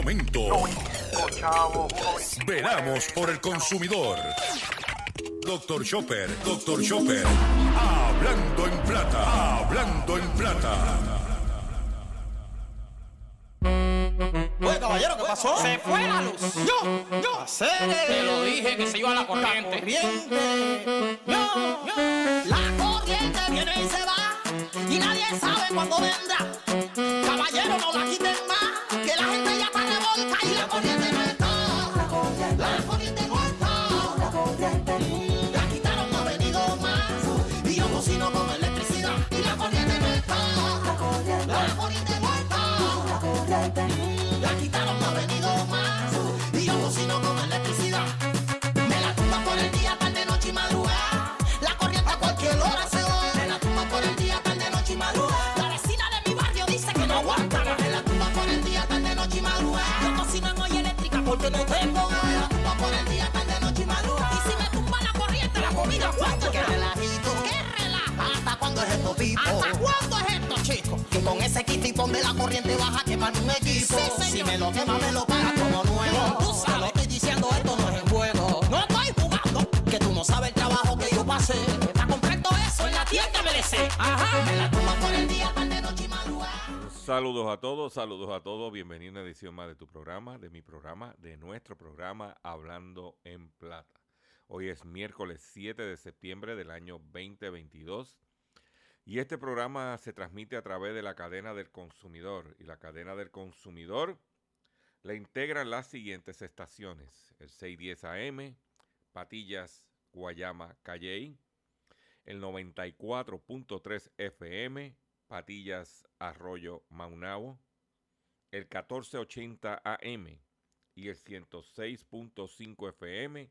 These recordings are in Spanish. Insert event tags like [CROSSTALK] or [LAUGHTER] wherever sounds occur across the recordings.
Momento. Veramos por el consumidor. Doctor Chopper, Doctor Chopper. Hablando en plata, hablando en plata. Oye, caballero, ¿qué pasó? Se fue la luz. Yo, yo. Te lo dije que se iba la corriente. Corriente. Yo, yo. La corriente viene y se va y nadie sabe cuándo vendrá. Caballero, no la quiten quemar un equipo. si me lo quema, me lo paga como nuevo. Tú sabes. Te lo estoy diciendo, esto no es en juego. No estoy jugando. Que tú no sabes el trabajo que yo pasé. Para comprar todo eso en la tienda MLC. Ajá. Me la tumba por el día, tarde, noche y madrugada. Saludos a todos, saludos a todos. Bienvenido a una edición más de tu programa, de mi programa, de nuestro programa Hablando en Plata. Hoy es miércoles 7 de septiembre del año 2022 y este programa se transmite a través de la cadena del consumidor y la cadena del consumidor la integran las siguientes estaciones: el 610 AM, Patillas, Guayama, Calley, el 94.3 FM, Patillas, Arroyo, Maunabo, el 1480 AM y el 106.5 FM,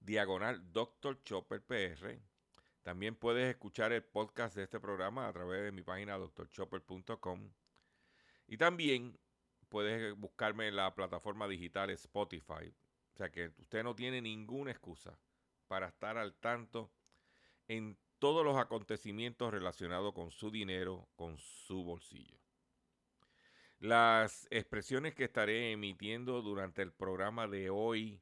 diagonal Dr. Chopper PR. También puedes escuchar el podcast de este programa a través de mi página drchopper.com. Y también puedes buscarme en la plataforma digital Spotify. O sea que usted no tiene ninguna excusa para estar al tanto en todos los acontecimientos relacionados con su dinero, con su bolsillo. Las expresiones que estaré emitiendo durante el programa de hoy,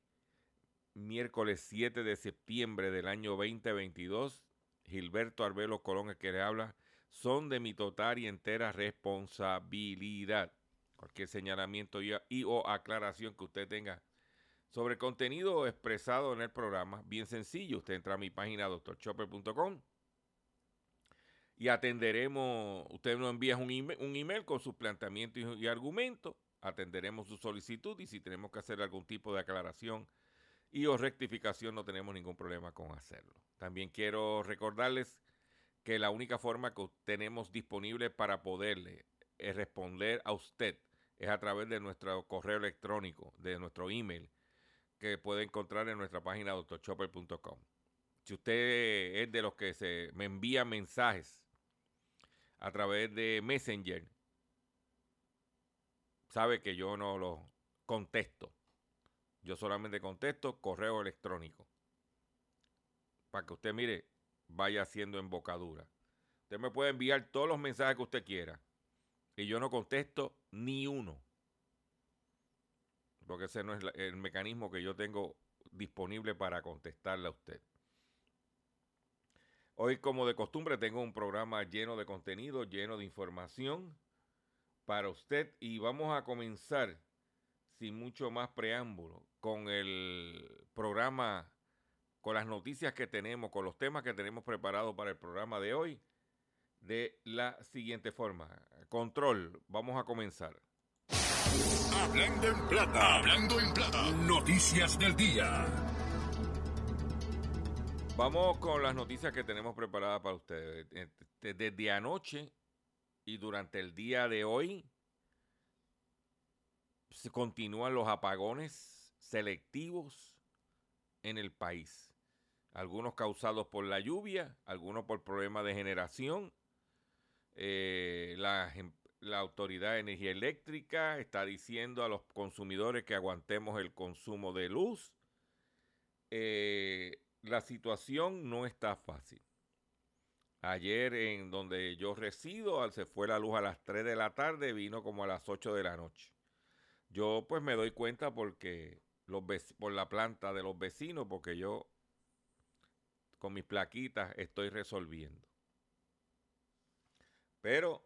miércoles 7 de septiembre del año 2022, Gilberto Arbelo Colón, el que le habla, son de mi total y entera responsabilidad. Cualquier señalamiento y, y o aclaración que usted tenga sobre contenido expresado en el programa, bien sencillo, usted entra a mi página doctorchopper.com y atenderemos, usted nos envía un email, un email con sus planteamientos y, y argumentos, atenderemos su solicitud y si tenemos que hacer algún tipo de aclaración y o rectificación no tenemos ningún problema con hacerlo. También quiero recordarles que la única forma que tenemos disponible para poderle eh, responder a usted es a través de nuestro correo electrónico, de nuestro email, que puede encontrar en nuestra página doctorchopper.com. Si usted es de los que se me envía mensajes a través de Messenger, sabe que yo no los contesto. Yo solamente contesto correo electrónico. Para que usted mire, vaya haciendo embocadura. Usted me puede enviar todos los mensajes que usted quiera. Y yo no contesto ni uno. Porque ese no es el mecanismo que yo tengo disponible para contestarle a usted. Hoy, como de costumbre, tengo un programa lleno de contenido, lleno de información para usted. Y vamos a comenzar, sin mucho más preámbulo, con el programa, con las noticias que tenemos, con los temas que tenemos preparados para el programa de hoy, de la siguiente forma. Control, vamos a comenzar. Hablando en plata, hablando en plata, noticias del día. Vamos con las noticias que tenemos preparadas para ustedes. Desde anoche y durante el día de hoy se continúan los apagones selectivos en el país. Algunos causados por la lluvia, algunos por problemas de generación. Eh, la, Autoridad de Energía Eléctrica está diciendo a los consumidores que aguantemos el consumo de luz. Eh, la situación no está fácil. Ayer en donde yo resido, se fue la luz a las 3 de la tarde, vino como a las 8 de la noche. Yo pues me doy cuenta porque los por la planta de los vecinos, porque yo con mis plaquitas estoy resolviendo. Pero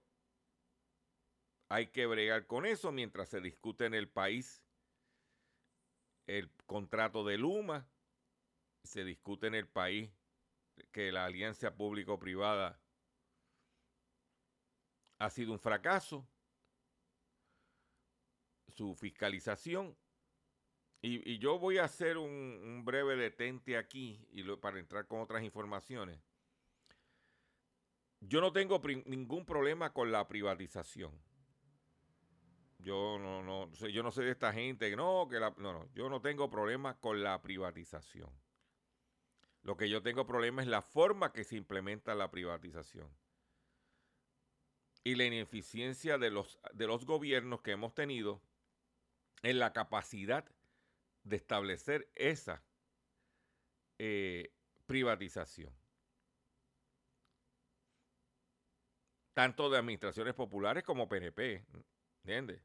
hay que bregar con eso mientras se discute en el país el contrato de Luma, se discute en el país que la alianza público-privada ha sido un fracaso, su fiscalización. Y, yo voy a hacer un, breve detente aquí y para entrar con otras informaciones. Yo no tengo ningún problema con la privatización. Yo no, no, yo no sé de esta gente, no, que no, no, yo no tengo problema con la privatización. Lo que yo tengo problema es la forma que se implementa la privatización. Y la ineficiencia de los, de los gobiernos que hemos tenido en la capacidad de establecer esa eh, privatización. Tanto de administraciones populares como PNP. ¿Entiendes?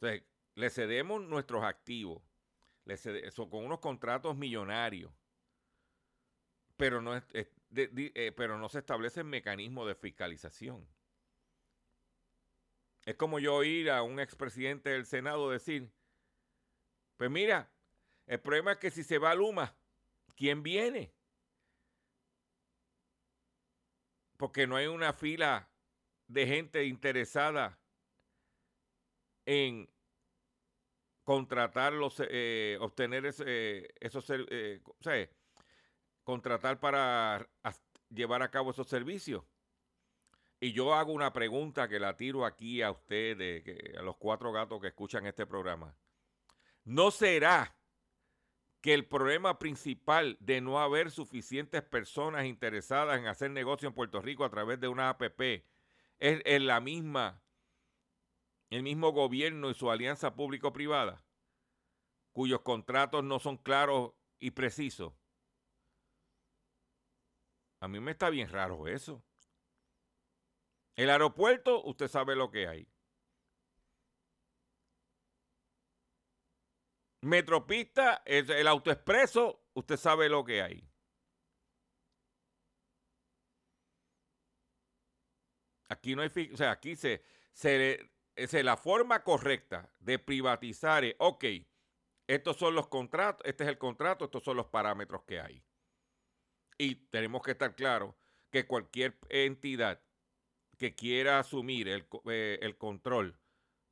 Entonces, le cedemos nuestros activos, le con unos contratos millonarios pero no, eh, pero no se establece mecanismo de fiscalización. Es como yo oír a un expresidente del Senado decir, pues mira, el problema es que si se va Luma, ¿quién viene? Porque no hay una fila de gente interesada en contratar los, eh, obtener ese, esos, eh, o sea, contratar para llevar a cabo esos servicios. Y yo hago una pregunta que la tiro aquí a ustedes, a los cuatro gatos que escuchan este programa. ¿No será que el problema principal de no haber suficientes personas interesadas en hacer negocio en Puerto Rico a través de una APP es, la misma, el mismo gobierno y su alianza público-privada, cuyos contratos no son claros y precisos? A mí me está bien raro eso. El aeropuerto, usted sabe lo que hay. Metropista, el, el autoexpreso, usted sabe lo que hay. Aquí no hay, o sea, aquí se, se, se, la forma correcta de privatizar es, ok, estos son los contratos, este es el contrato, estos son los parámetros que hay. Y tenemos que estar claros que cualquier entidad que quiera asumir el, eh, el, control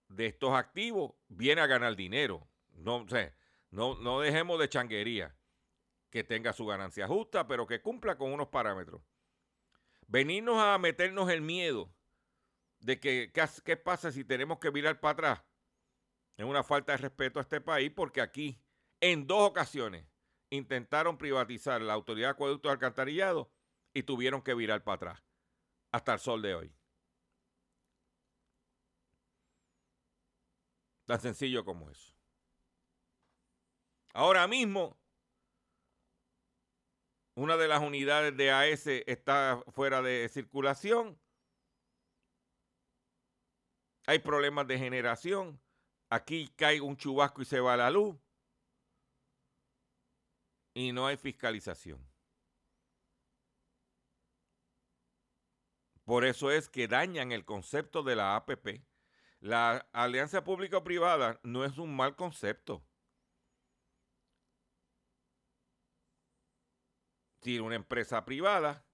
de estos activos viene a ganar dinero. No, no, no dejemos de changuería. Que tenga su ganancia justa, pero que cumpla con unos parámetros. Venirnos a meternos el miedo de que qué pasa si tenemos que virar para atrás. Es una falta de respeto a este país porque aquí, en dos ocasiones, intentaron privatizar la autoridad de acueductos alcantarillado y tuvieron que virar para atrás hasta el sol de hoy. Tan sencillo como eso. Ahora mismo, una de las unidades de AS está fuera de circulación. Hay problemas de generación. Aquí cae un chubasco y se va la luz y no hay fiscalización. Por eso es que dañan el concepto de la APP. La alianza público-privada no es un mal concepto. Si una empresa privada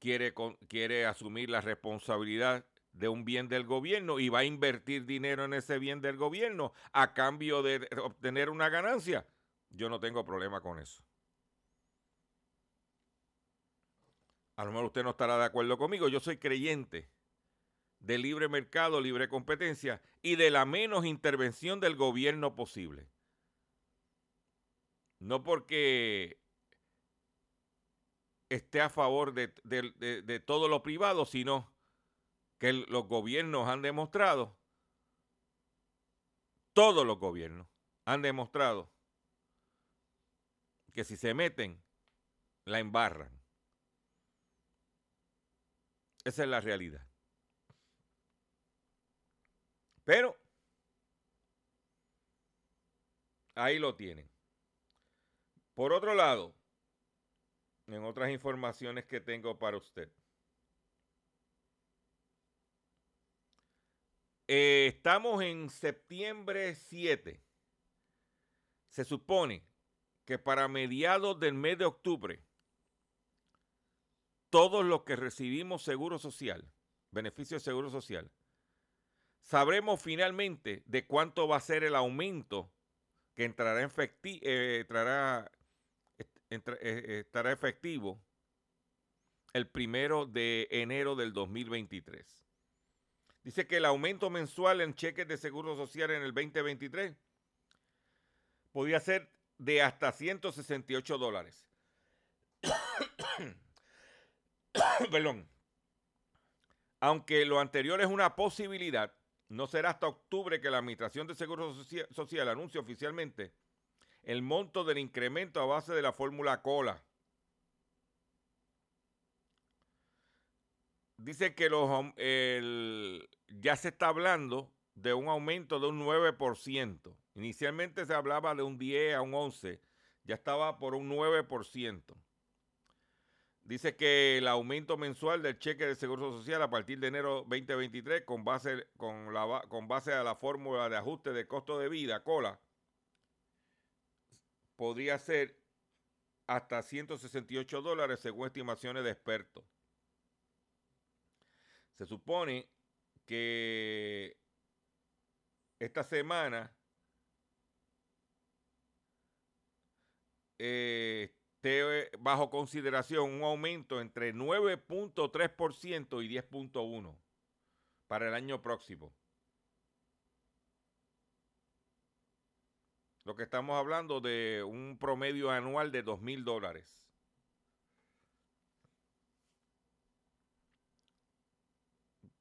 quiere, quiere asumir la responsabilidad de un bien del gobierno y va a invertir dinero en ese bien del gobierno a cambio de obtener una ganancia, yo no tengo problema con eso. A lo mejor usted no estará de acuerdo conmigo. Yo soy creyente de libre mercado, libre competencia y de la menos intervención del gobierno posible. No porque esté a favor de, de todo lo privado, sino que los gobiernos han demostrado, todos los gobiernos han demostrado que si se meten, la embarran. Esa es la realidad. Pero ahí lo tienen. Por otro lado, en otras informaciones que tengo para usted. Eh, estamos en septiembre 7. Se supone que para mediados del mes de octubre, todos los que recibimos seguro social, beneficio de seguro social, sabremos finalmente de cuánto va a ser el aumento que entrará, en eh, entrará, eh, estará efectivo el primero de enero del 2023. Dice que el aumento mensual en cheques de seguro social en el 2023 podía ser de hasta 168 dólares. [COUGHS] Perdón. Aunque lo anterior es una posibilidad, no será hasta octubre que la Administración de Seguro Social anuncie oficialmente el monto del incremento a base de la fórmula COLA. Dice que los, ya se está hablando de un aumento de un 9%. Inicialmente se hablaba de un 10 a un 11, ya estaba por un 9%. Dice que el aumento mensual del cheque de seguro social a partir de enero 2023 con base, con la, con base a la fórmula de ajuste de costo de vida, COLA, podría ser hasta 168 dólares según estimaciones de expertos. Se supone que esta semana eh, esté bajo consideración un aumento entre 9.3% y 10.1% para el año próximo. Lo que estamos hablando de un promedio anual de dos mil dólares.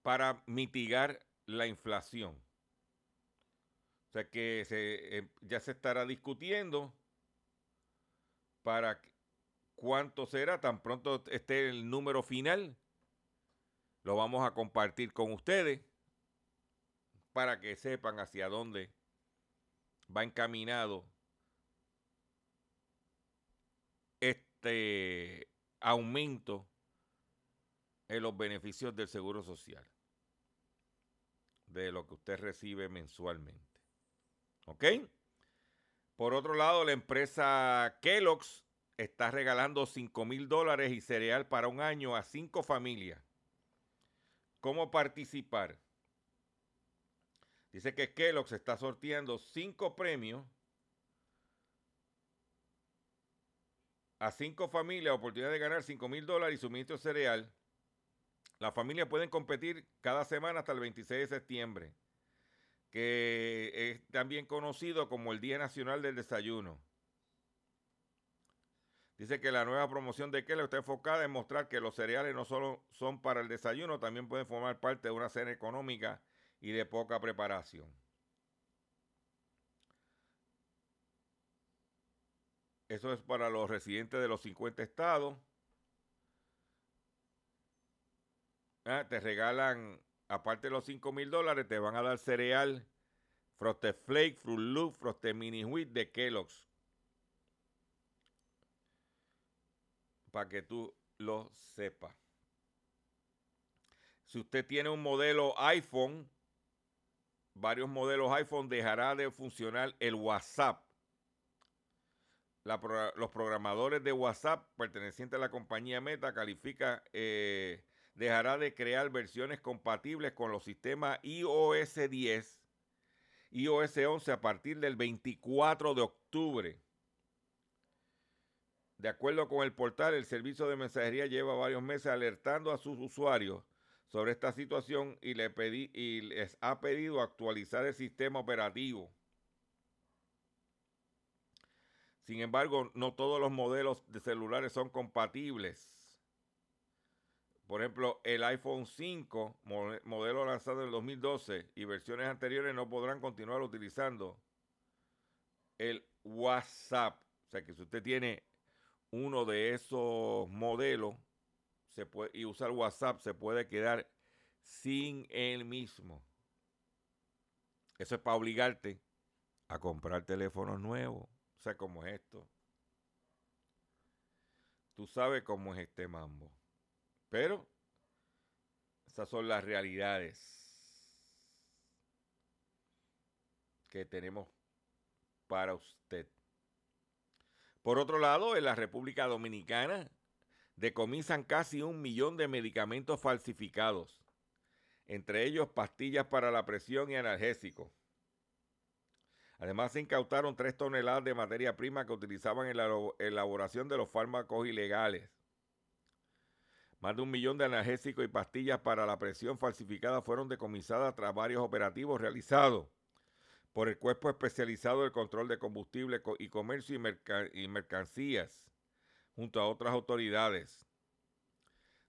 Para mitigar la inflación. O sea que eh, ya se estará discutiendo para cuánto será, tan pronto esté el número final, lo vamos a compartir con ustedes para que sepan hacia dónde va encaminado este aumento en los beneficios del Seguro Social, de lo que usted recibe mensualmente. ¿Ok? Por otro lado, la empresa Kellogg's está regalando 5 mil dólares y cereal para un año a cinco familias. ¿Cómo participar? Dice que Kellogg's está sorteando cinco premios a cinco familias, oportunidad de ganar 5 mil dólares y suministro cereal. Las familias pueden competir cada semana hasta el 26 de septiembre, que es también conocido como el Día Nacional del Desayuno. Dice que la nueva promoción de Kellogg's está enfocada en mostrar que los cereales no solo son para el desayuno, también pueden formar parte de una cena económica y de poca preparación. Eso es para los residentes de los 50 estados. Ah, te regalan, aparte de los 5 mil dólares, te van a dar cereal, Frosted Flake, Fruit Loop, Frosted Mini Wheat de Kellogg's. Para que tú lo sepas. Si usted tiene un modelo iPhone, varios modelos iPhone dejará de funcionar el WhatsApp. los programadores de WhatsApp pertenecientes a la compañía Meta califica, eh, dejará de crear versiones compatibles con los sistemas iOS 10, iOS 11 a partir del 24 de octubre. De acuerdo con el portal, el servicio de mensajería lleva varios meses alertando a sus usuarios sobre esta situación y, le pedí, y les ha pedido actualizar el sistema operativo. Sin embargo, no todos los modelos de celulares son compatibles. Por ejemplo, el iPhone 5, modelo lanzado en el 2012 y versiones anteriores no podrán continuar utilizando el WhatsApp. O sea que si usted tiene uno de esos modelos y usar WhatsApp, se puede quedar sin él mismo. Eso es para obligarte a comprar teléfonos nuevos. O sea, como es esto. Tú sabes cómo es este mambo. Pero esas son las realidades que tenemos para usted. Por otro lado, en la República Dominicana decomisan casi un millón de medicamentos falsificados, entre ellos pastillas para la presión y analgésicos. Además, se incautaron tres toneladas de materia prima que utilizaban en la elaboración de los fármacos ilegales. Más de un millón de analgésicos y pastillas para la presión falsificada fueron decomisadas tras varios operativos realizados por el Cuerpo Especializado del Control de Combustible y Comercio y, Mercancías, junto a otras autoridades.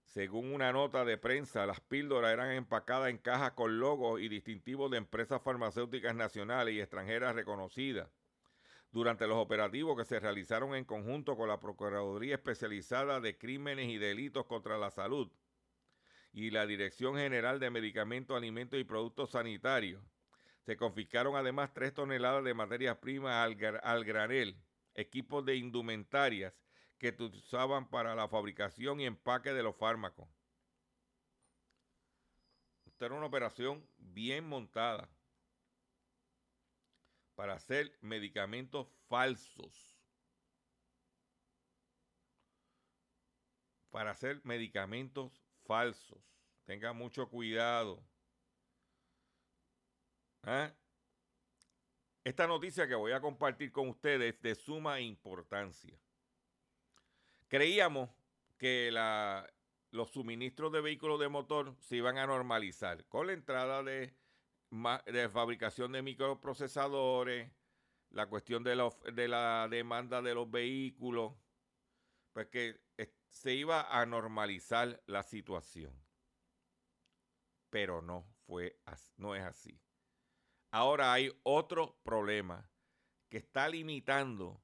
Según una nota de prensa, las píldoras eran empacadas en cajas con logos y distintivos de empresas farmacéuticas nacionales y extranjeras reconocidas. Durante los operativos que se realizaron en conjunto con la Procuraduría Especializada de Crímenes y Delitos contra la Salud y la Dirección General de Medicamentos, Alimentos y Productos Sanitarios, se confiscaron además tres toneladas de materias primas al, granel, equipos de indumentarias que se usaban para la fabricación y empaque de los fármacos. Esta era una operación bien montada para hacer medicamentos falsos. Para hacer medicamentos falsos. Tenga mucho cuidado. ¿Ah? Esta noticia que voy a compartir con ustedes es de suma importancia. Creíamos que los suministros de vehículos de motor se iban a normalizar con la entrada de, de fabricación de microprocesadores, la cuestión de, de la demanda de los vehículos, pues que se iba a normalizar la situación. Pero no fue no es así. Ahora hay otro problema que está limitando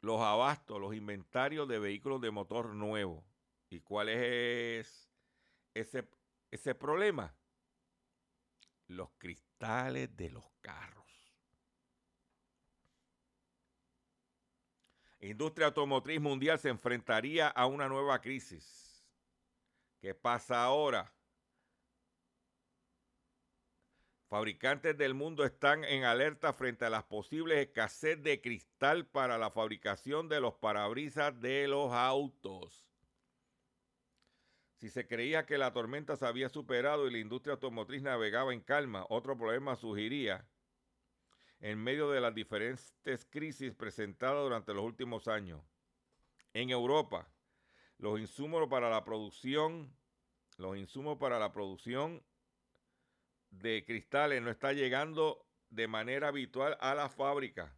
los abastos, los inventarios de vehículos de motor nuevo. ¿Y cuál es ese, ese problema? Los cristales de los carros. Industria automotriz mundial se enfrentaría a una nueva crisis. ¿Qué pasa ahora? Fabricantes del mundo están en alerta frente a las posibles escasez de cristal para la fabricación de los parabrisas de los autos. Si se creía que la tormenta se había superado y la industria automotriz navegaba en calma, otro problema surgiría en medio de las diferentes crisis presentadas durante los últimos años. En Europa, los insumos para la producción, los insumos para la producción de cristales no está llegando de manera habitual a la fábrica.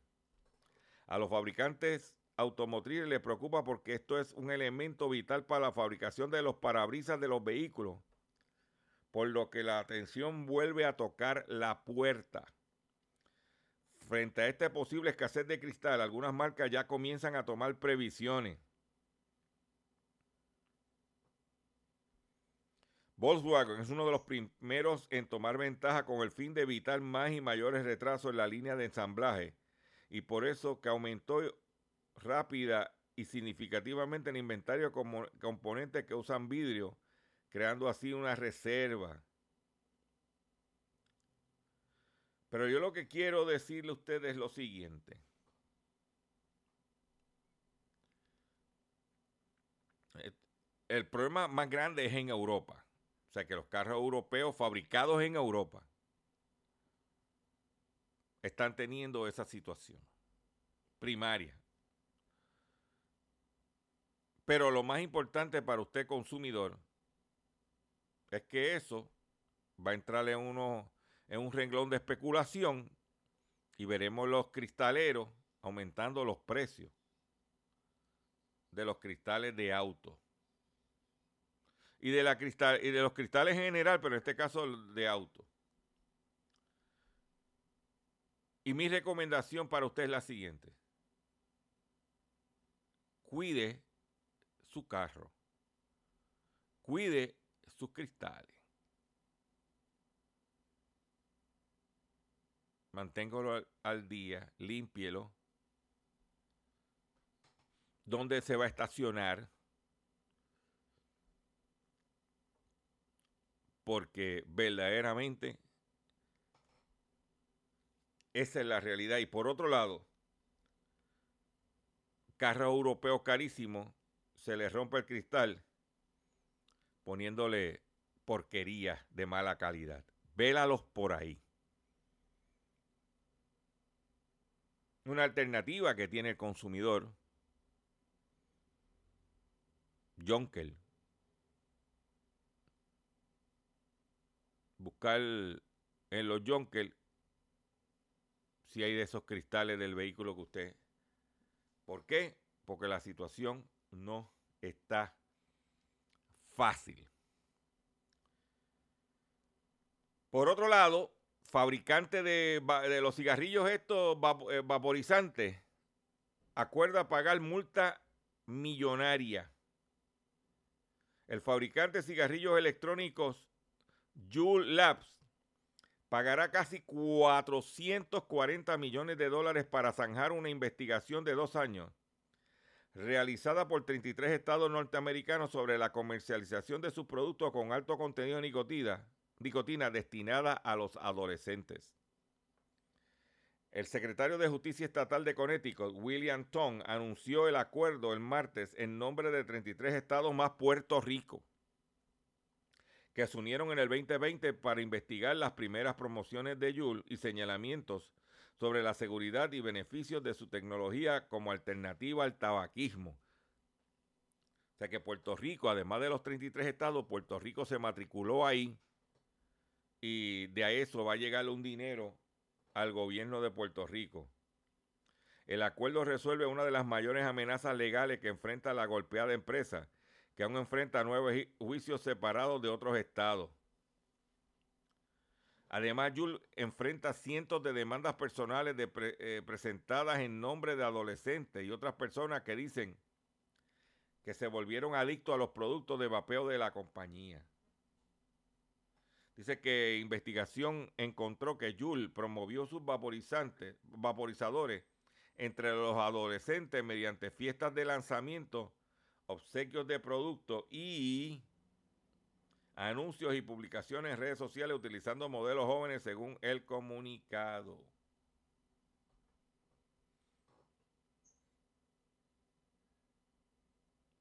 A los fabricantes automotrices les preocupa porque esto es un elemento vital para la fabricación de los parabrisas de los vehículos, por lo que la atención vuelve a tocar la puerta. Frente a esta posible escasez de cristal, algunas marcas ya comienzan a tomar previsiones. Volkswagen es uno de los primeros en tomar ventaja con el fin de evitar más y mayores retrasos en la línea de ensamblaje y por eso que aumentó rápida y significativamente el inventario de componentes que usan vidrio, creando así una reserva. Pero yo lo que quiero decirle a ustedes es lo siguiente. El problema más grande es en Europa. O sea que los carros europeos fabricados en Europa están teniendo esa situación primaria. Pero lo más importante para usted consumidor es que eso va a entrar en, uno, en un renglón de especulación y veremos los cristaleros aumentando los precios de los cristales de auto. Y de, la cristal, y de los cristales en general, pero en este caso de auto. Y mi recomendación para usted es la siguiente. Cuide su carro. Cuide sus cristales. Manténgalo al, día, límpielo. ¿Dónde se va a estacionar? Porque verdaderamente esa es la realidad. Y por otro lado, carro europeo carísimo, se le rompe el cristal poniéndole porquería de mala calidad. Vélalos por ahí. Una alternativa que tiene el consumidor, Jonkel. Buscar en los Jonkel si hay de esos cristales del vehículo que usted. ¿Por qué? Porque la situación no está fácil. Por otro lado, fabricante de, los cigarrillos estos eh, vaporizantes acuerda pagar multa millonaria. El fabricante de cigarrillos electrónicos Juul Labs pagará casi 440 millones de dólares para zanjar una investigación de dos años realizada por 33 estados norteamericanos sobre la comercialización de sus productos con alto contenido de nicotina, nicotina destinada a los adolescentes. El secretario de Justicia Estatal de Connecticut, William Tong, anunció el acuerdo el martes en nombre de 33 estados más Puerto Rico, que se unieron en el 2020 para investigar las primeras promociones de Yule y señalamientos sobre la seguridad y beneficios de su tecnología como alternativa al tabaquismo. O sea que Puerto Rico, además de los 33 estados, Puerto Rico se matriculó ahí y de a eso va a llegar un dinero al gobierno de Puerto Rico. El acuerdo resuelve una de las mayores amenazas legales que enfrenta la golpeada empresa, que aún enfrenta nuevos juicios separados de otros estados. Además, Jules enfrenta cientos de demandas personales eh, presentadas en nombre de adolescentes y otras personas que dicen que se volvieron adictos a los productos de vapeo de la compañía. Dice que investigación encontró que Jules promovió sus vaporizantes, vaporizadores entre los adolescentes mediante fiestas de lanzamiento, obsequios de productos y anuncios y publicaciones en redes sociales utilizando modelos jóvenes según el comunicado.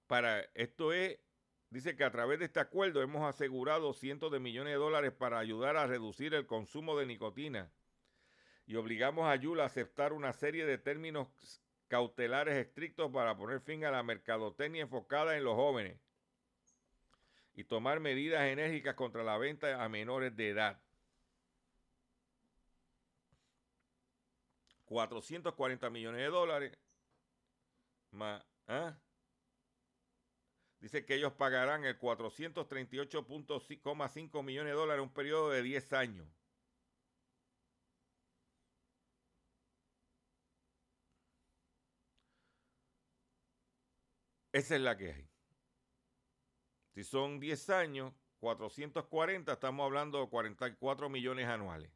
Para esto es, dice que a través de este acuerdo hemos asegurado cientos de millones de dólares para ayudar a reducir el consumo de nicotina y obligamos a Yula a aceptar una serie de términos cautelares estrictos para poner fin a la mercadotecnia enfocada en los jóvenes y tomar medidas enérgicas contra la venta a menores de edad. 440 millones de dólares más. ¿ah? Dice que ellos pagarán el 438.5 millones de dólares en un periodo de 10 años. Esa es la que hay. Si son 10 años, 440, estamos hablando de 44 millones anuales.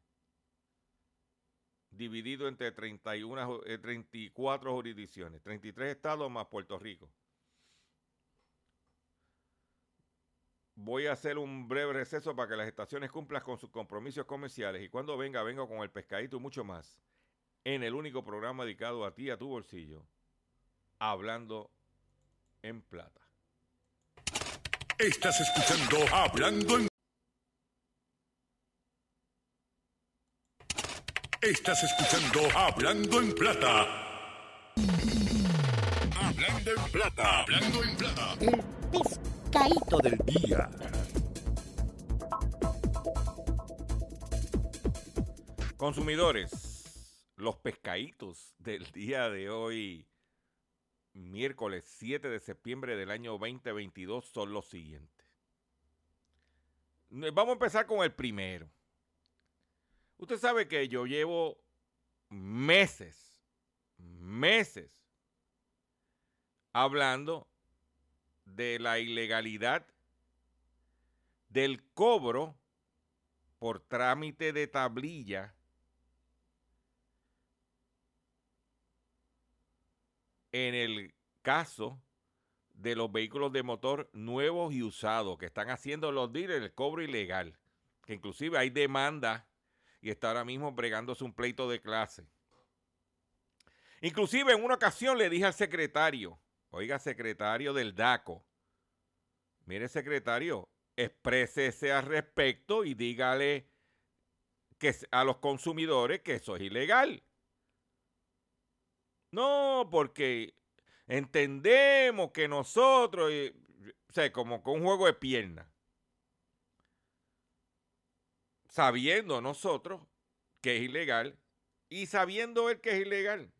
Dividido entre 31, 34 eh, jurisdicciones, 33 estados más Puerto Rico. Voy a hacer un breve receso para que las estaciones cumplan con sus compromisos comerciales y cuando venga, vengo con el pescadito y mucho más en el único programa dedicado a ti, a tu bolsillo, hablando en plata. Estás escuchando Hablando en Estás escuchando Hablando en Plata. Hablando en Plata. Hablando en Plata. El pescadito del día. Consumidores, los pescaditos del día de hoy miércoles 7 de septiembre del año 2022, son los siguientes. Vamos a empezar con el primero. Usted sabe que yo llevo meses, meses, hablando de la ilegalidad del cobro por trámite de tablilla en el caso de los vehículos de motor nuevos y usados que están haciendo los dealers el cobro ilegal, que inclusive hay demanda y está ahora mismo bregándose un pleito de clase. Inclusive en una ocasión le dije al secretario, oiga secretario del DACO, mire secretario, exprésese al respecto y dígale que a los consumidores que eso es ilegal. No, porque entendemos que nosotros, o sea, como con un juego de piernas, sabiendo nosotros que es ilegal y sabiendo él que es ilegal.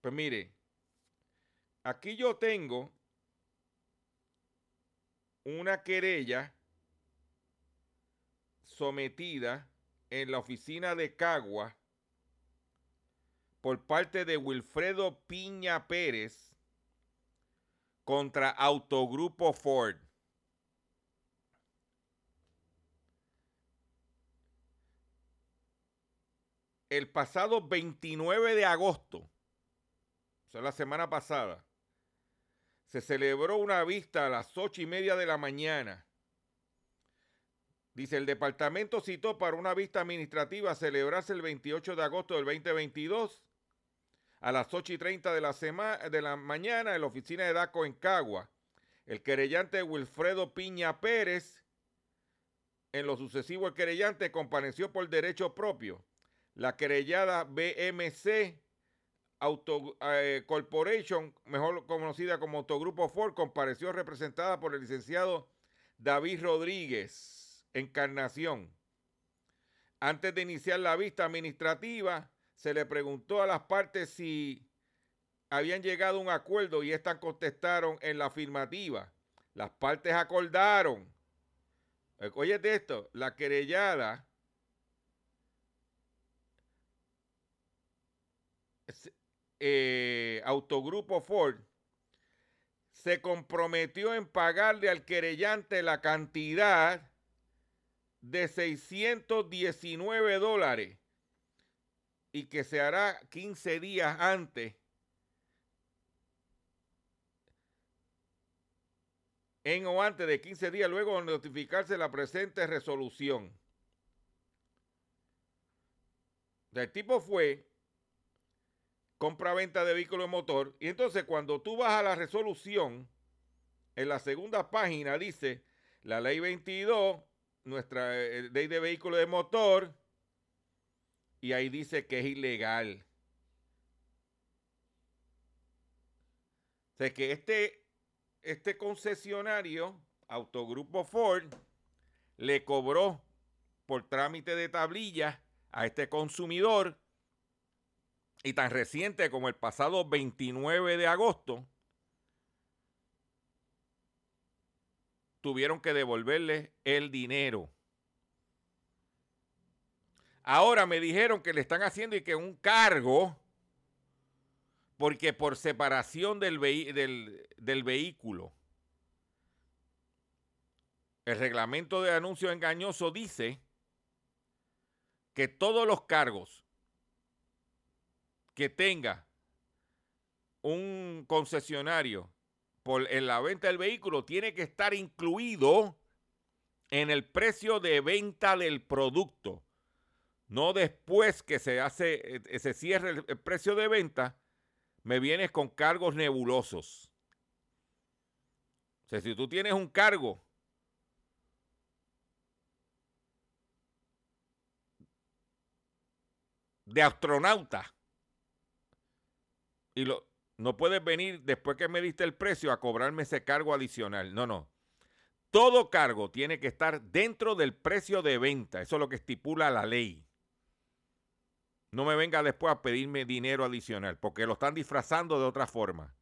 Pues mire, aquí yo tengo una querella sometida en la oficina de Cagua por parte de Wilfredo Piña Pérez contra Autogrupo Ford. El pasado 29 de agosto, o sea, la semana pasada, se celebró una vista a las ocho y media de la mañana. Dice, el departamento citó para una vista administrativa celebrarse el 28 de agosto del 2022 a las 8 y 30 de la, de la mañana en la oficina de DACO en Cagua. El querellante Wilfredo Piña Pérez, en lo sucesivo el querellante compareció por derecho propio. La querellada BMC Auto eh, Corporation, mejor conocida como Autogrupo Ford, compareció representada por el licenciado David Rodríguez, Encarnación. Antes de iniciar la vista administrativa, se le preguntó a las partes si habían llegado a un acuerdo y estas contestaron en la afirmativa. Las partes acordaron. Eh, oye de esto, la querellada eh, Autogrupo Ford se comprometió en pagarle al querellante la cantidad de 619 dólares y que se hará 15 días antes en o antes de 15 días luego de notificarse la presente resolución. El tipo fue compra-venta de vehículo de motor y entonces cuando tú vas a la resolución, en la segunda página dice la ley 22, nuestra eh, ley de vehículo de motor, y ahí dice que es ilegal. O sea que este, este concesionario, Autogrupo Ford, le cobró por trámite de tablilla a este consumidor y tan reciente como el pasado 29 de agosto, tuvieron que devolverle el dinero. Ahora me dijeron que le están haciendo y que un cargo, porque por separación del, del, vehículo, el reglamento de anuncio engañoso dice que todos los cargos que tenga un concesionario por en la venta del vehículo tiene que estar incluido en el precio de venta del producto. No después que se hace, eh, se cierre el, precio de venta, me vienes con cargos nebulosos. O sea, si tú tienes un cargo de astronauta y no puedes venir después que me diste el precio a cobrarme ese cargo adicional. No, no. todo cargo tiene que estar dentro del precio de venta. Eso es lo que estipula la ley. No me venga después a pedirme dinero adicional, porque lo están disfrazando de otra forma.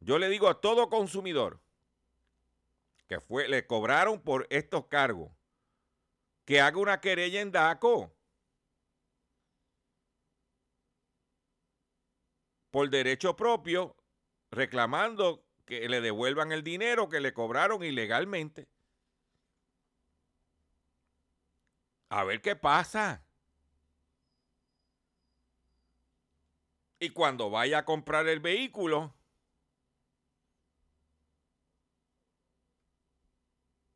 Yo le digo a todo consumidor que fue, le cobraron por estos cargos, que haga una querella en DACO. Por derecho propio, reclamando que le devuelvan el dinero que le cobraron ilegalmente. A ver qué pasa. Y cuando vaya a comprar el vehículo,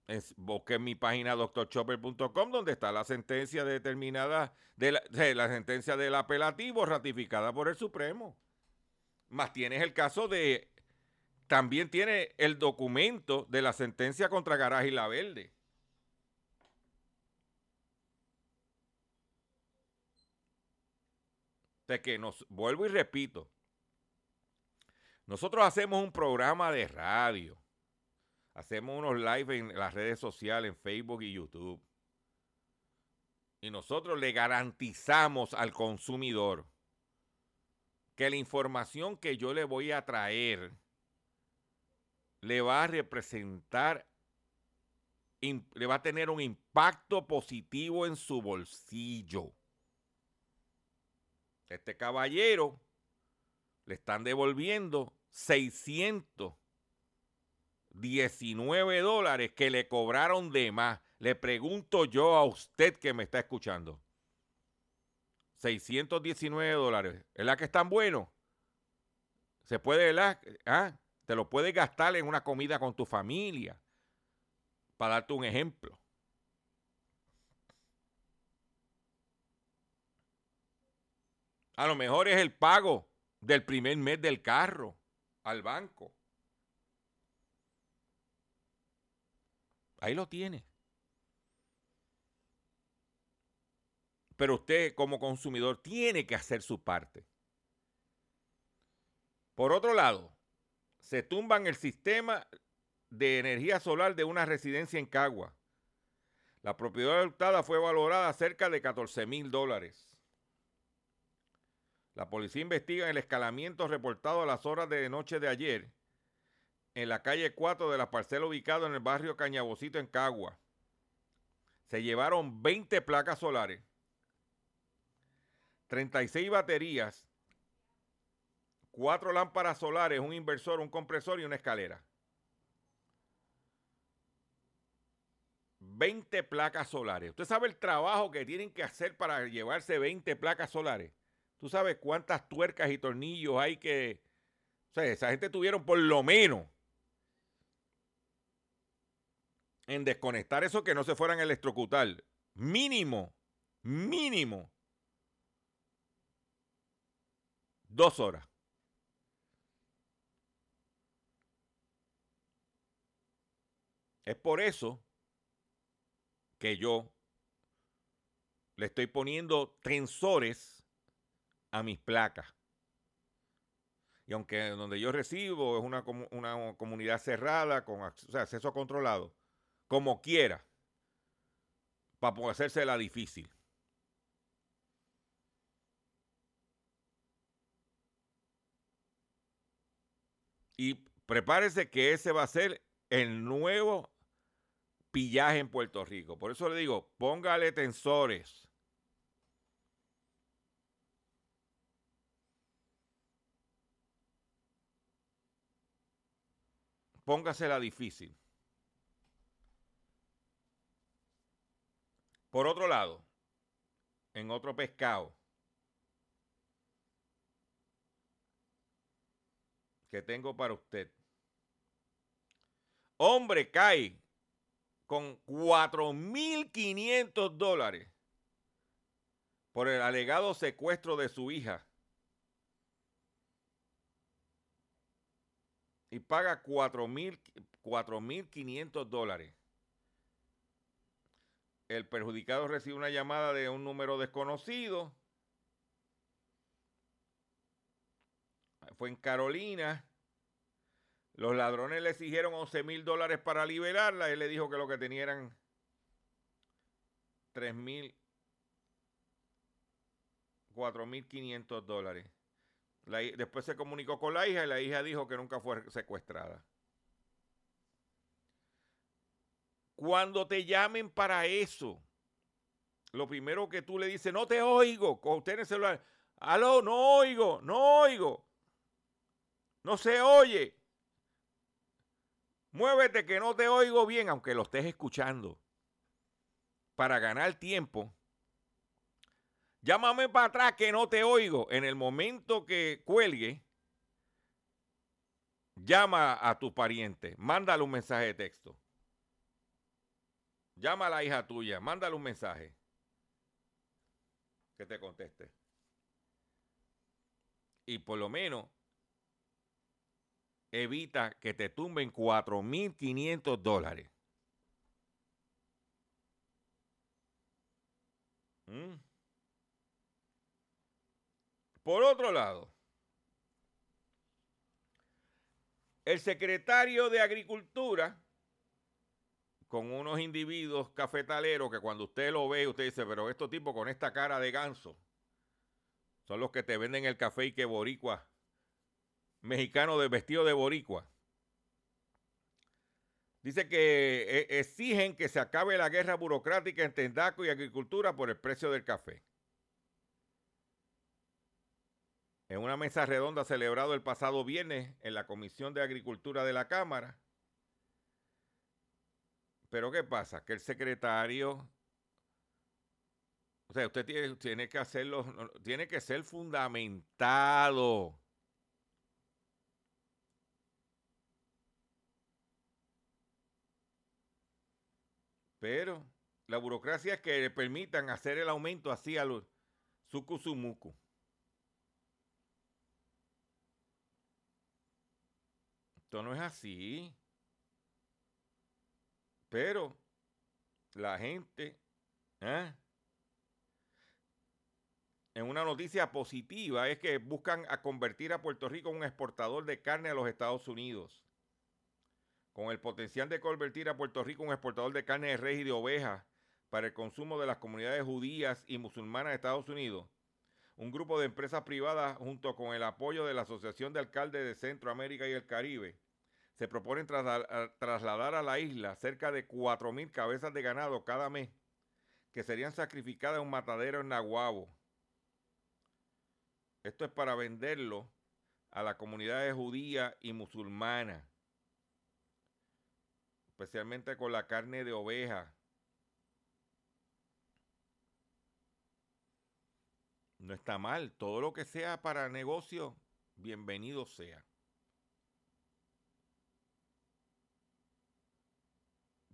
es, busque en mi página doctorchopper.com donde está la sentencia determinada de la, de la sentencia del apelativo ratificada por el Supremo. Más tienes el caso de también tiene el documento de la sentencia contra Garaje y La Verde. De que nos vuelvo y repito. Nosotros hacemos un programa de radio. Hacemos unos live en las redes sociales, en Facebook y YouTube. Y nosotros le garantizamos al consumidor que la información que yo le voy a traer le va a representar, le va a tener un impacto positivo en su bolsillo. Este caballero le están devolviendo 619 dólares que le cobraron de más. Le pregunto yo a usted que me está escuchando. 619 dólares. ¿Es la que es tan bueno? Se puede, ¿verdad? ¿Ah? Te lo puedes gastar en una comida con tu familia. Para darte un ejemplo. A lo mejor es el pago del primer mes del carro al banco. Ahí lo tiene. Pero usted como consumidor tiene que hacer su parte. Por otro lado, se tumban el sistema de energía solar de una residencia en Cagua. La propiedad adoptada fue valorada a cerca de 14 mil dólares. La policía investiga el escalamiento reportado a las horas de noche de ayer en la calle 4 de la parcela ubicada en el barrio Cañabocito en Cagua. Se llevaron 20 placas solares, 36 baterías cuatro lámparas solares, un inversor, un compresor y una escalera. 20 placas solares. ¿Usted sabe el trabajo que tienen que hacer para llevarse 20 placas solares? ¿Tú sabes cuántas tuercas y tornillos hay que... O sea, esa gente tuvieron por lo menos en desconectar eso que no se fueran a electrocutar. Mínimo, mínimo. Dos horas. Es por eso que yo le estoy poniendo tensores a mis placas. Y aunque donde yo recibo es una, comunidad cerrada con acceso controlado, como quiera, para hacerse la difícil. Y prepárese que ese va a ser el nuevo pillaje en Puerto Rico. Por eso le digo, póngale tensores. Póngasela difícil. Por otro lado, en otro pescado que tengo para usted. Hombre cae con 4.500 dólares por el alegado secuestro de su hija. Y paga 4.500 dólares. El perjudicado recibe una llamada de un número desconocido. Fue en Carolina. Los ladrones le exigieron 11 mil dólares para liberarla. Él le dijo que lo que tenía eran 3 mil, 4 mil 500 dólares. Después se comunicó con la hija y la hija dijo que nunca fue secuestrada. Cuando te llamen para eso, lo primero que tú le dices, no te oigo, con usted en el celular, aló, no oigo, no oigo, no se oye. Muévete que no te oigo bien, aunque lo estés escuchando. Para ganar tiempo, llámame para atrás que no te oigo. En el momento que cuelgue, llama a tu pariente, mándale un mensaje de texto. Llama a la hija tuya, mándale un mensaje que te conteste. Y por lo menos evita que te tumben 4.500 dólares. ¿Mm? Por otro lado, el secretario de Agricultura, con unos individuos cafetaleros que cuando usted lo ve, usted dice, pero estos tipos con esta cara de ganso son los que te venden el café y que boricua, mexicano de vestido de boricua. Dice que eh, exigen que se acabe la guerra burocrática en Tendaco y agricultura por el precio del café. En una mesa redonda celebrado el pasado viernes en la Comisión de Agricultura de la Cámara. Pero ¿qué pasa? Que el secretario, o sea, usted tiene, tiene que hacerlo, tiene que ser fundamentado. Pero la burocracia es que le permitan hacer el aumento así a los sucusumucu. Esto no es así. Pero la gente, ¿eh? en una noticia positiva, es que buscan a convertir a Puerto Rico en un exportador de carne a los Estados Unidos. Con el potencial de convertir a Puerto Rico en un exportador de carne de res y de ovejas para el consumo de las comunidades judías y musulmanas de Estados Unidos, un grupo de empresas privadas, junto con el apoyo de la Asociación de Alcaldes de Centroamérica y el Caribe, se proponen trasla- trasladar a la isla cerca de 4.000 cabezas de ganado cada mes que serían sacrificadas en un matadero en Nahuabo. Esto es para venderlo a las comunidades judía y musulmana, especialmente con la carne de oveja. No está mal, todo lo que sea para negocio, bienvenido sea.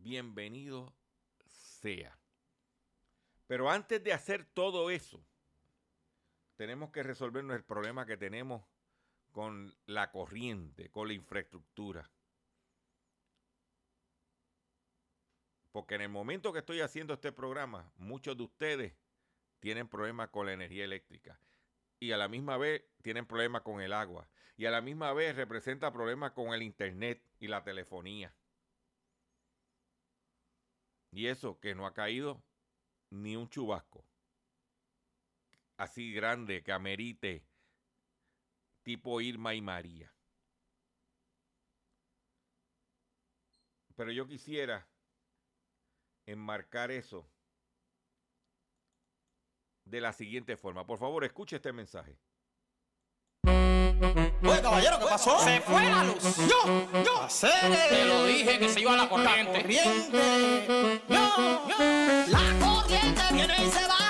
Bienvenido sea. Pero antes de hacer todo eso, tenemos que resolver el problema que tenemos con la corriente, con la infraestructura. Porque en el momento que estoy haciendo este programa, muchos de ustedes tienen problemas con la energía eléctrica. Y a la misma vez tienen problemas con el agua. Y a la misma vez representa problemas con el internet y la telefonía. Y eso que no ha caído ni un chubasco. Así grande que amerite tipo Irma y María. Pero yo quisiera enmarcar eso de la siguiente forma. Por favor, escuche este mensaje. Oye, caballero, ¿qué pasó? Se fue la luz. Yo, yo. Te lo dije que se iba la corriente. Corriente. No, no. La corriente viene y se va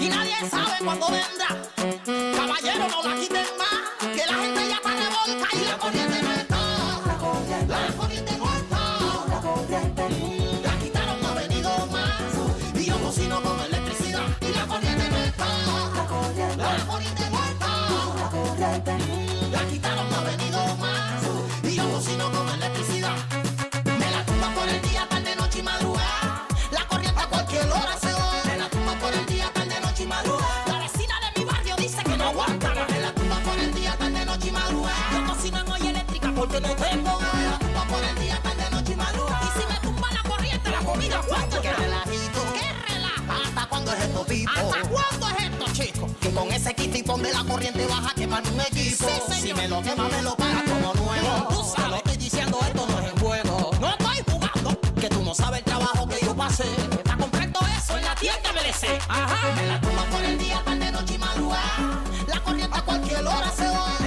y nadie sabe cuándo vendrá. Caballero, no la quiten más, que la gente ya está revolta y la corriente no Pipo? ¿Hasta cuándo es esto, chico? Que con ese kitipón de la corriente baja queman un equipo. Sí, si me lo quema, me lo paga como nuevo. Tú sabes. Te lo estoy diciendo, esto no es en juego. No estoy jugando. Que tú no sabes el trabajo que yo pasé. Para comprar todo eso en la tienda MLC. Ajá. Me la tumba por el día, tarde, noche y madrugada. La corriente a cualquier hora se va.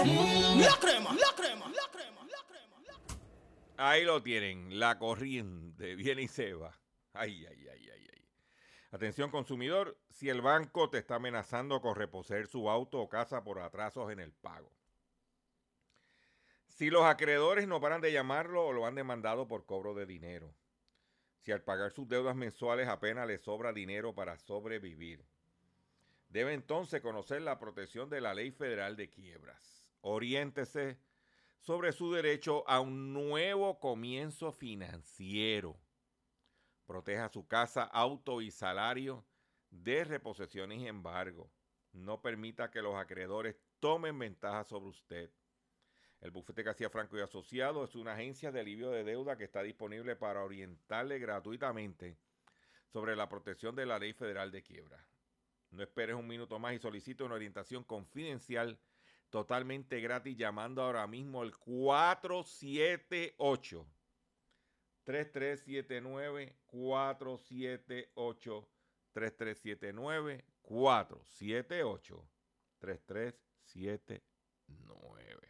La crema, la crema, la crema, la crema. Ahí lo tienen, la corriente viene y se va. Ay, ay, ay, ay, ay. Atención consumidor, si el banco te está amenazando con reposer su auto o casa por atrasos en el pago. Si los acreedores no paran de llamarlo o lo han demandado por cobro de dinero. Si al pagar sus deudas mensuales apenas le sobra dinero para sobrevivir. Debe entonces conocer la protección de la Ley Federal de Quiebras. Oriéntese sobre su derecho a un nuevo comienzo financiero. Proteja su casa, auto y salario de reposiciones y embargo. No permita que los acreedores tomen ventaja sobre usted. El bufete García Franco y Asociado es una agencia de alivio de deuda que está disponible para orientarle gratuitamente sobre la protección de la ley federal de quiebra. No esperes un minuto más y solicite una orientación confidencial totalmente gratis llamando ahora mismo al 478 3379 478 3379 478 3379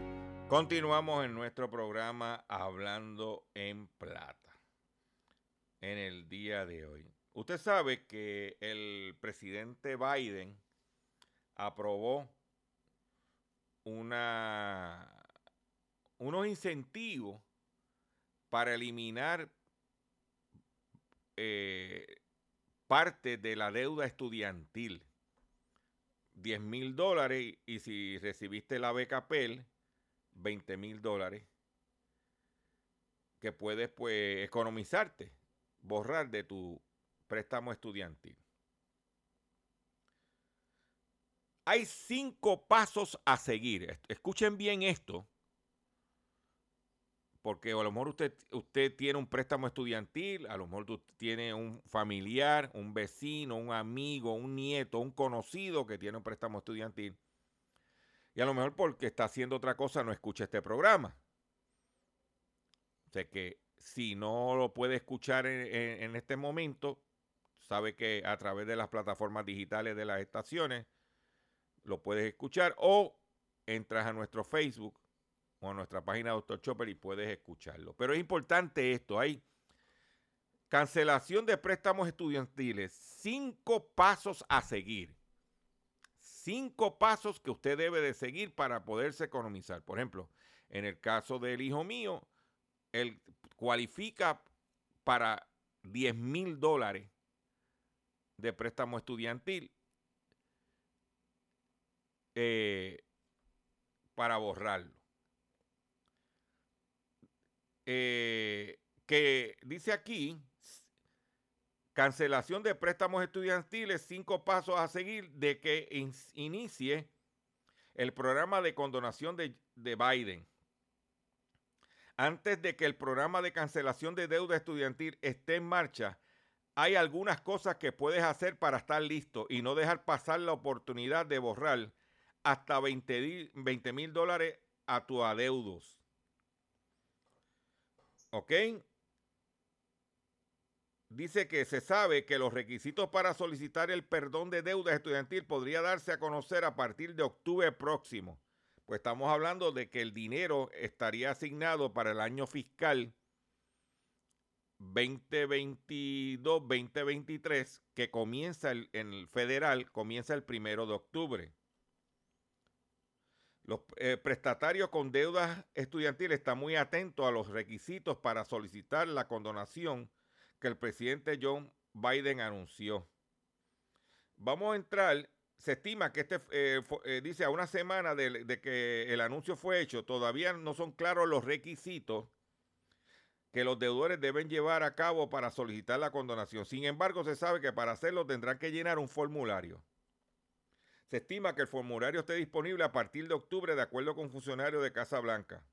Continuamos en nuestro programa Hablando en Plata. En el día de hoy. Usted sabe que el presidente Biden aprobó una, unos incentivos para eliminar eh, parte de la deuda estudiantil. 10 mil dólares y si recibiste la beca PEL, 20 mil dólares que puedes pues economizarte, borrar de tu préstamo estudiantil. Hay cinco pasos a seguir. Escuchen bien esto, porque a lo mejor usted, usted tiene un préstamo estudiantil, a lo mejor tiene un familiar, un vecino, un amigo, un nieto, un conocido que tiene un préstamo estudiantil. Y a lo mejor porque está haciendo otra cosa no escucha este programa. O sea que si no lo puede escuchar en, este momento, sabe que a través de las plataformas digitales de las estaciones lo puedes escuchar o entras a nuestro Facebook o a nuestra página Dr. Chopper y puedes escucharlo. Pero es importante esto, hay cancelación de préstamos estudiantiles, cinco pasos a seguir. Cinco pasos que usted debe de seguir para poderse economizar. Por ejemplo, en el caso del hijo mío, él cualifica para 10 mil dólares de préstamo estudiantil eh, para borrarlo. Eh, que dice aquí, cancelación de préstamos estudiantiles, cinco pasos a seguir de que in- inicie el programa de condonación de, de Biden. Antes de que el programa de cancelación de deuda estudiantil esté en marcha, hay algunas cosas que puedes hacer para estar listo y no dejar pasar la oportunidad de borrar hasta 20 mil dólares a tus adeudos. ¿Ok? Dice que se sabe que los requisitos para solicitar el perdón de deuda estudiantil podría darse a conocer a partir de octubre próximo. Pues estamos hablando de que el dinero estaría asignado para el año fiscal 2022-2023, que comienza el, en el federal, comienza el primero de octubre. Los eh, prestatarios con deudas estudiantiles están muy atentos a los requisitos para solicitar la condonación que el presidente John Biden anunció. Vamos a entrar, se estima que este, eh, eh, dice, a una semana de, de que el anuncio fue hecho, todavía no son claros los requisitos que los deudores deben llevar a cabo para solicitar la condonación. Sin embargo, se sabe que para hacerlo tendrán que llenar un formulario. Se estima que el formulario esté disponible a partir de octubre, de acuerdo con funcionarios de Casa Blanca.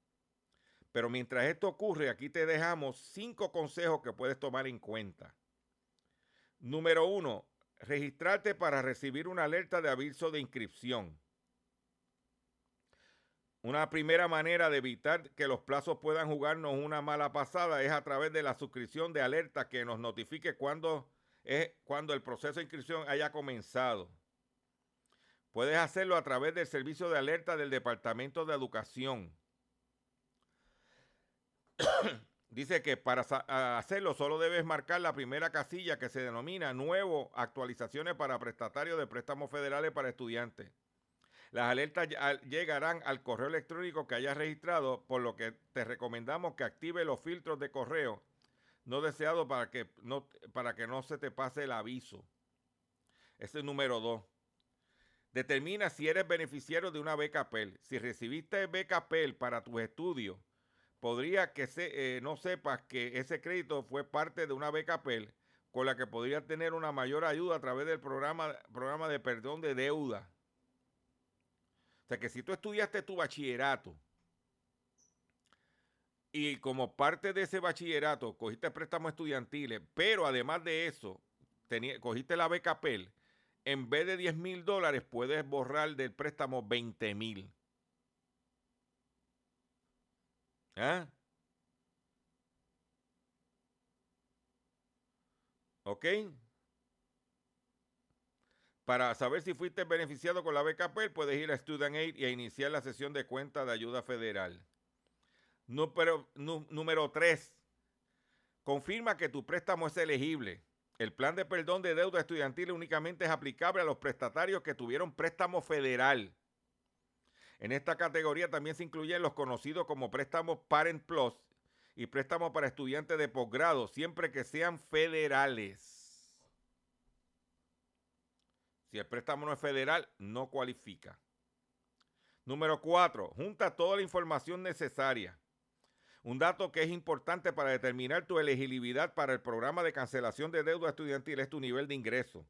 Pero mientras esto ocurre, aquí te dejamos cinco consejos que puedes tomar en cuenta. Número uno, registrarte para recibir una alerta de aviso de inscripción. Una primera manera de evitar que los plazos puedan jugarnos una mala pasada es a través de la suscripción de alerta que nos notifique cuando, es, cuando el proceso de inscripción haya comenzado. Puedes hacerlo a través del servicio de alerta del Departamento de Educación. [COUGHS] Dice que para hacerlo solo debes marcar la primera casilla que se denomina Nuevo Actualizaciones para Prestatarios de Préstamos Federales para Estudiantes. Las alertas ll- al- llegarán al correo electrónico que hayas registrado, por lo que te recomendamos que active los filtros de correo no deseado para que no, para que no se te pase el aviso. Ese es número dos. Determina si eres beneficiario de una beca PEL. Si recibiste beca PEL para tus estudios, podría que se, eh, no sepas que ese crédito fue parte de una beca PEL con la que podrías tener una mayor ayuda a través del programa, programa de perdón de deuda. O sea que si tú estudiaste tu bachillerato y como parte de ese bachillerato cogiste préstamos estudiantiles, pero además de eso tenía- cogiste la beca PEL, en vez de 10 mil dólares puedes borrar del préstamo 20 mil. ¿Ah? ¿Ok? Para saber si fuiste beneficiado con la beca PEL, puedes ir a Student Aid y a iniciar la sesión de cuenta de ayuda federal. Número, nú- número 3. Confirma que tu préstamo es elegible. El plan de perdón de deuda estudiantil únicamente es aplicable a los prestatarios que tuvieron préstamo federal. En esta categoría también se incluyen los conocidos como préstamos Parent Plus y préstamos para estudiantes de posgrado, siempre que sean federales. Si el préstamo no es federal, no cualifica. Número 4. Junta toda la información necesaria. Un dato que es importante para determinar tu elegibilidad para el programa de cancelación de deuda estudiantil es tu nivel de ingreso.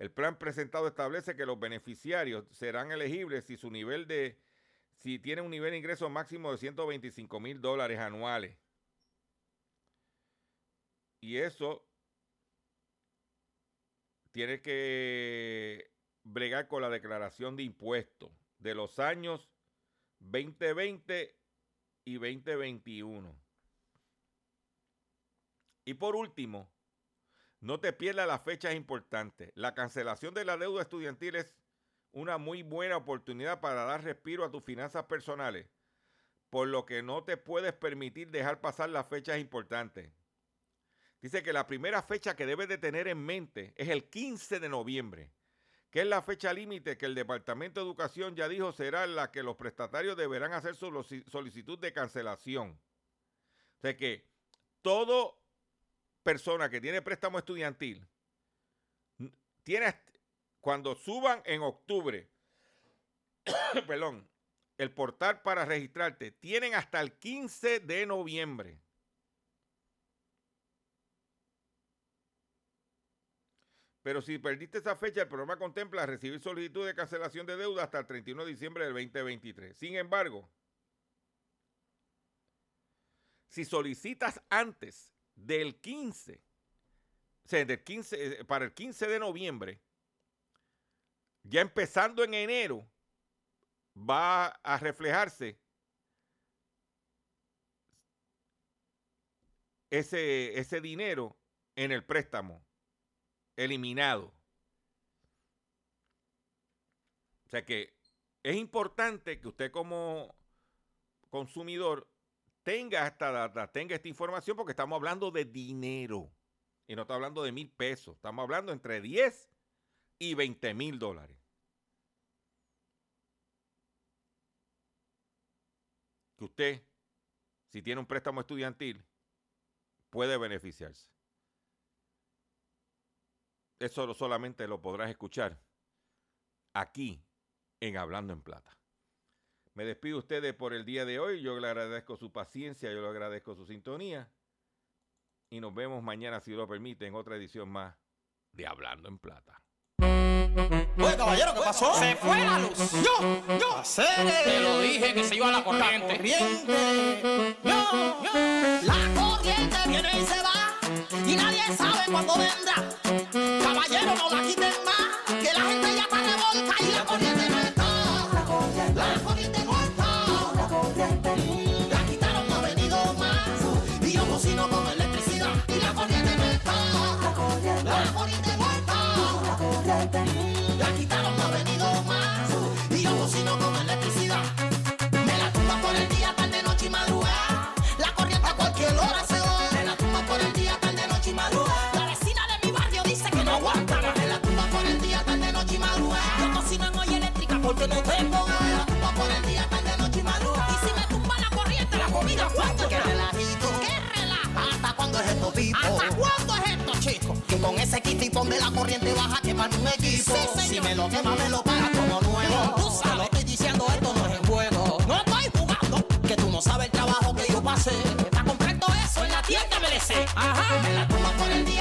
El plan presentado establece que los beneficiarios serán elegibles si su nivel de si tiene un nivel de ingreso máximo de 125 mil dólares anuales. Y eso tiene que bregar con la declaración de impuestos de los años 2020 y 2021. Y por último, no te pierdas las fechas importantes. La cancelación de la deuda estudiantil es una muy buena oportunidad para dar respiro a tus finanzas personales, por lo que no te puedes permitir dejar pasar las fechas importantes. Dice que la primera fecha que debes de tener en mente es el 15 de noviembre, que es la fecha límite que el Departamento de Educación ya dijo será la que los prestatarios deberán hacer su solicitud de cancelación. O sea que toda persona que tiene préstamo estudiantil tiene cuando suban en octubre, [COUGHS] el portal para registrarte, tienen hasta el 15 de noviembre. Pero si perdiste esa fecha, el programa contempla recibir solicitud de cancelación de deuda hasta el 31 de diciembre del 2023. Sin embargo, si solicitas antes del 15, o sea, del 15, eh, para el 15 de noviembre, ya empezando en enero, va a reflejarse ese, ese dinero en el préstamo eliminado. O sea que es importante que usted como consumidor tenga esta data, tenga esta información, porque estamos hablando de dinero. Y no estamos hablando de mil pesos. Estamos hablando entre 10 y 20 mil dólares. Que usted, si tiene un préstamo estudiantil, puede beneficiarse. Eso solamente lo podrás escuchar aquí en Hablando en Plata. Me despido ustedes por el día de hoy. Yo le agradezco su paciencia, yo le agradezco su sintonía. Y nos vemos mañana, si lo permite, en otra edición más de Hablando en Plata. Oye, caballero, ¿qué pasó? Se fue la luz. Yo, yo. Te lo dije que se iba la corriente. La corriente. Yo, yo. La corriente viene y se va. Y nadie sabe cuándo vendrá. Caballero, no la quiten más. Que la gente ya está revolta y la corriente no porque no tengo la tumba por el día, tarde, noche y madrugada. Y si me tumba la corriente, la comida cuánto. Qué relajito. Qué relaja. ¿Hasta cuándo es esto, tipo? ¿Hasta cuándo es esto, chico? Que con ese kit y ponme la corriente baja quemarme un equipo. Si me lo quema, me lo paga como nuevo. Tú sabes. Te lo estoy diciendo, esto no es en juego. No estoy jugando. Que tú no sabes el trabajo que yo pasé. Para comprar todo eso en la tienda me Ajá. Me la